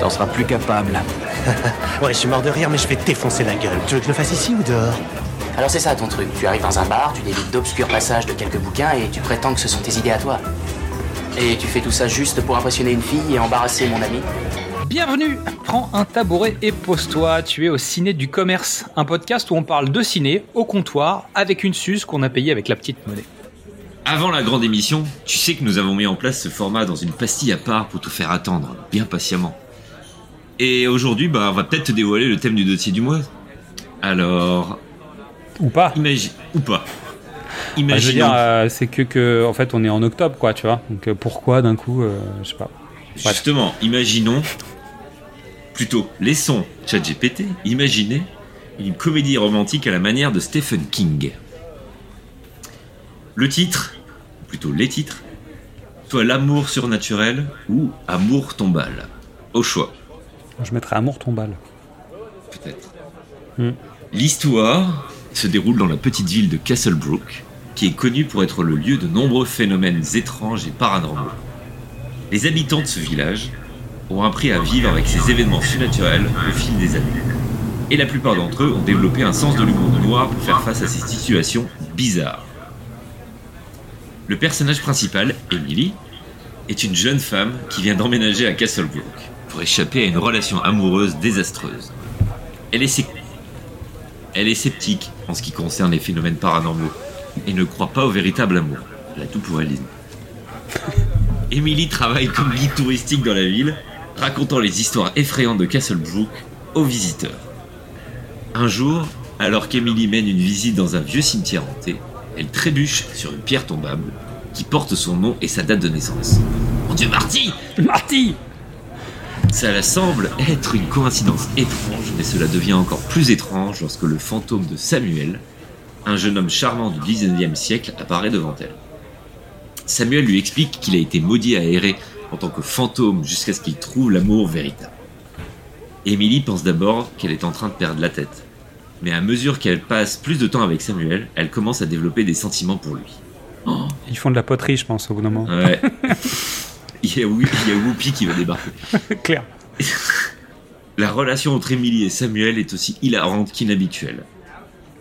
T'en seras plus capable. Ouais, je suis mort de rire, mais je vais te défoncer la gueule. Tu veux que je le fasse ici ou dehors? Alors c'est ça ton truc. Tu arrives dans un bar, tu délites d'obscurs passages de quelques bouquins et tu prétends que ce sont tes idées à toi. Et tu fais tout ça juste pour impressionner une fille et embarrasser mon ami Bienvenue Prends un tabouret et pose-toi, tu es au Ciné du Commerce, un podcast où on parle de ciné au comptoir avec une suce qu'on a payée avec la petite monnaie. Avant la grande émission, tu sais que nous avons mis en place ce format dans une pastille à part pour te faire attendre, bien patiemment. Et aujourd'hui, bah, on va peut-être te dévoiler le thème du dossier du mois. Alors, Ou pas imagine ou pas. Bah, Je veux Imaginons. dire, euh, c'est que, que, en fait, on est en octobre, quoi, tu vois. Donc euh, pourquoi d'un coup, euh, je sais pas. Justement, imaginons. Plutôt, laissons ChatGPT imaginer une comédie romantique à la manière de Stephen King. Le titre, ou plutôt les titres, soit L'amour surnaturel ou Amour tombal. Au choix, Je mettrais amour tombal. peut-être. Hmm. L'histoire se déroule dans la petite ville de Castlebrook, qui est connue pour être le lieu de nombreux phénomènes étranges et paranormaux. Les habitants de ce village ont appris à vivre avec ces événements surnaturels au fil des années. Et la plupart d'entre eux ont développé un sens de l'humour noir pour faire face à ces situations bizarres. Le personnage principal, Emily, est une jeune femme qui vient d'emménager à Castlebrook pour échapper à une relation amoureuse désastreuse. Elle est, sec- Elle est sceptique en ce qui concerne les phénomènes paranormaux et ne croit pas au véritable amour. Elle a tout pour Disney. Emily travaille comme guide touristique dans la ville, racontant les histoires effrayantes de Castlebrook aux visiteurs. Un jour, alors qu'Emily mène une visite dans un vieux cimetière hanté, elle trébuche sur une pierre tombable qui porte son nom et sa date de naissance. Mon Dieu, Marty Marty Ça semble être une coïncidence étrange, mais cela devient encore plus étrange lorsque le fantôme de Samuel, un jeune homme charmant du 19e siècle, apparaît devant elle. Samuel lui explique qu'il a été maudit à errer en tant que fantôme jusqu'à ce qu'il trouve l'amour véritable. Emily pense d'abord qu'elle est en train de perdre la tête. Mais à mesure qu'elle passe plus de temps avec Samuel, elle commence à développer des sentiments pour lui. Ils font de la poterie, je pense, au bout d'un moment. Ouais. il, y a, Whoo- il y a Whoopi qui va débarquer. Claire. La relation entre Emily et Samuel est aussi hilarante qu'inhabituelle.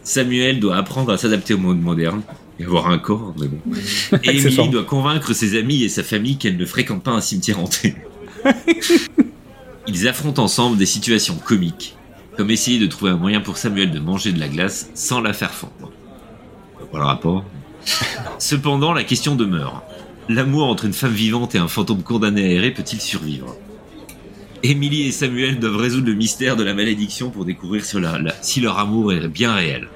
Samuel doit apprendre à s'adapter au monde moderne et avoir un corps, mais bon. Et Emily doit convaincre ses amis et sa famille qu'elle ne fréquente pas un cimetière hanté. Ils affrontent ensemble des situations comiques, comme essayer de trouver un moyen pour Samuel de manger de la glace sans la faire fondre. Pas le rapport. Cependant, la question demeure. L'amour entre une femme vivante et un fantôme condamné à errer peut-il survivre? Émilie et Samuel doivent résoudre le mystère de la malédiction pour découvrir si si leur amour est bien réel.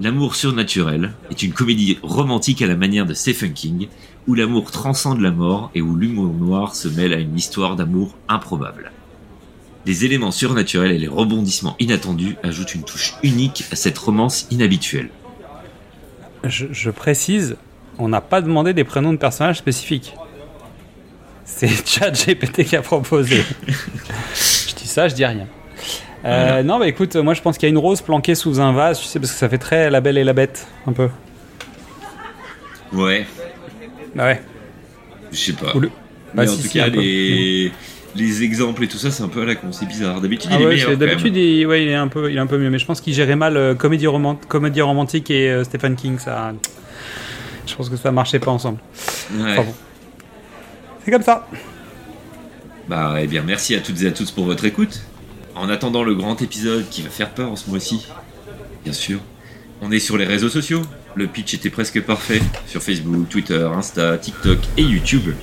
L'amour surnaturel est une comédie romantique à la manière de Stephen King, où l'amour transcende la mort et où l'humour noir se mêle à une histoire d'amour improbable. Les éléments surnaturels et les rebondissements inattendus ajoutent une touche unique à cette romance inhabituelle. Je précise, on n'a pas demandé des prénoms de personnages spécifiques. C'est ChatGPT qui a proposé. je dis ça, je dis rien. Euh, Non, bah écoute, moi je pense qu'il y a une rose planquée sous un vase, tu sais, parce que ça fait très la belle et la bête, un peu. Ouais, Bah ouais. je sais pas. Mais Bah, en si, tout si, cas, les... les exemples et tout ça, c'est un peu à la con, c'est bizarre. D'habitude, Ah il est ouais, meilleur. d'habitude, il, ouais, il est un peu, il est un peu mieux, mais je pense qu'il gérait mal euh, comédie, romant- comédie romantique et euh, Stephen King, ça. Je pense que ça marchait pas ensemble. Ouais. Enfin bon. C'est comme ça. Bah, eh bien, merci à toutes et à tous pour votre écoute. En attendant le grand épisode qui va faire peur en ce mois-ci, bien sûr, on est sur les réseaux sociaux. Le pitch était presque parfait sur Facebook, Twitter, Insta, TikTok et YouTube.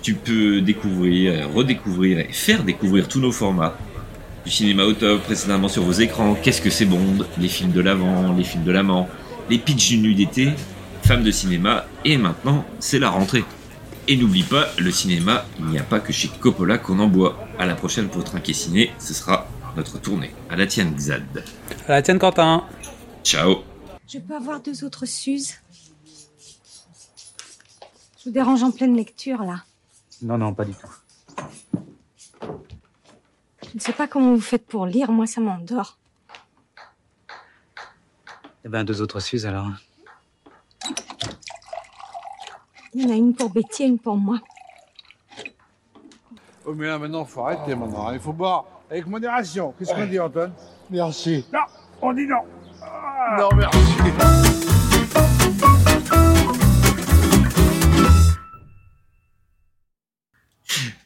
Tu peux découvrir, redécouvrir et faire découvrir tous nos formats. Du cinéma au top précédemment sur vos écrans, Qu'est-ce que c'est Bond, les films de l'avant, les films de l'amant, les pitchs d'une nuit d'été, femmes de cinéma, et maintenant, c'est la rentrée. Et n'oublie pas, le cinéma, il n'y a pas que chez Coppola qu'on en boit. À la prochaine pour Trinquer Ciné, ce sera notre tournée. À la tienne, Xad. À la tienne, Quentin. Ciao. Je peux avoir deux autres Suzes Je vous dérange en pleine lecture, là. Non, non, pas du tout. Je ne sais pas comment vous faites pour lire, moi ça m'endort. Eh ben, deux autres Suzes alors. Il y en a une pour Betty et une pour moi. Oh, mais là, maintenant, faut arrêter, maintenant. hein. Il faut boire avec modération. Qu'est-ce qu'on dit, Antoine? Merci. Non, on dit non. Non, merci.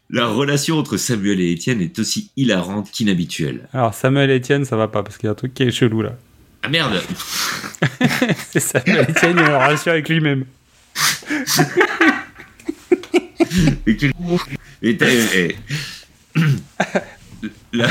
La relation entre Samuel et Étienne est aussi hilarante qu'inhabituelle. Alors, Samuel et Etienne, ça va pas parce qu'il y a un truc qui est chelou là. Ah merde C'est Samuel Etienne, il a une relation avec lui-même. Et tu- et t'as-. La-